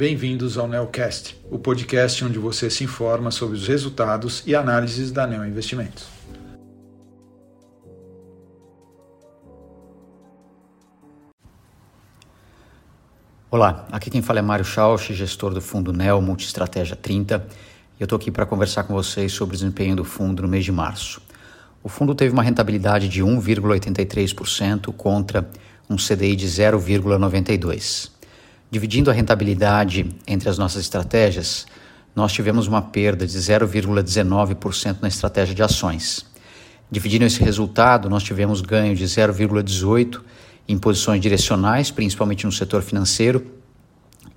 bem-vindos ao Neocast, o podcast onde você se informa sobre os resultados e análises da Neo Investimentos. Olá, aqui quem fala é Mário Schausch, gestor do fundo Neo Multistratégia 30, e eu estou aqui para conversar com vocês sobre o desempenho do fundo no mês de março. O fundo teve uma rentabilidade de 1,83% contra um CDI de 0,92%. Dividindo a rentabilidade entre as nossas estratégias, nós tivemos uma perda de 0,19% na estratégia de ações. Dividindo esse resultado, nós tivemos ganho de 0,18% em posições direcionais, principalmente no setor financeiro,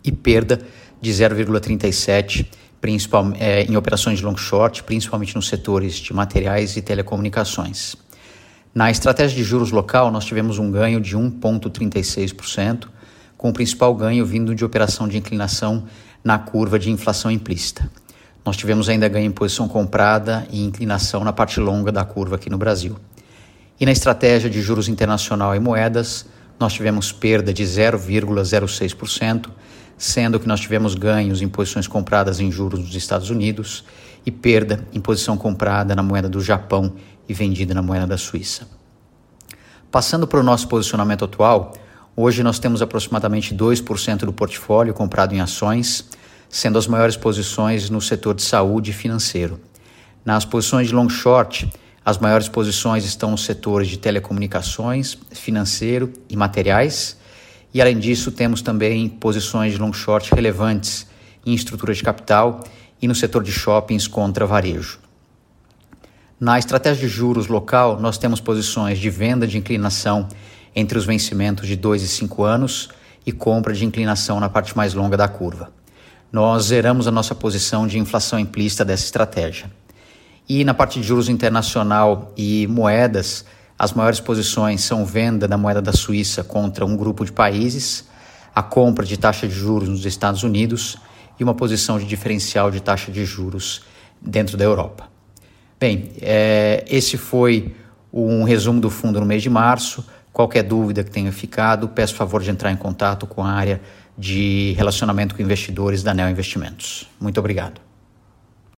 e perda de 0,37% principal, é, em operações de long short, principalmente nos setores de materiais e telecomunicações. Na estratégia de juros local, nós tivemos um ganho de 1,36%, com o principal ganho vindo de operação de inclinação na curva de inflação implícita. Nós tivemos ainda ganho em posição comprada e inclinação na parte longa da curva aqui no Brasil. E na estratégia de juros internacional e moedas, nós tivemos perda de 0,06%, sendo que nós tivemos ganhos em posições compradas em juros nos Estados Unidos e perda em posição comprada na moeda do Japão e vendida na moeda da Suíça. Passando para o nosso posicionamento atual, Hoje nós temos aproximadamente 2% do portfólio comprado em ações, sendo as maiores posições no setor de saúde e financeiro. Nas posições de long short, as maiores posições estão nos setores de telecomunicações, financeiro e materiais. E além disso, temos também posições de long short relevantes em estrutura de capital e no setor de shoppings contra varejo. Na estratégia de juros local, nós temos posições de venda de inclinação entre os vencimentos de 2 e 5 anos e compra de inclinação na parte mais longa da curva. Nós zeramos a nossa posição de inflação implícita dessa estratégia. E na parte de juros internacional e moedas, as maiores posições são venda da moeda da Suíça contra um grupo de países, a compra de taxa de juros nos Estados Unidos e uma posição de diferencial de taxa de juros dentro da Europa. Bem, é, esse foi um resumo do fundo no mês de março. Qualquer dúvida que tenha ficado, peço favor de entrar em contato com a área de relacionamento com investidores da Neo Investimentos. Muito obrigado.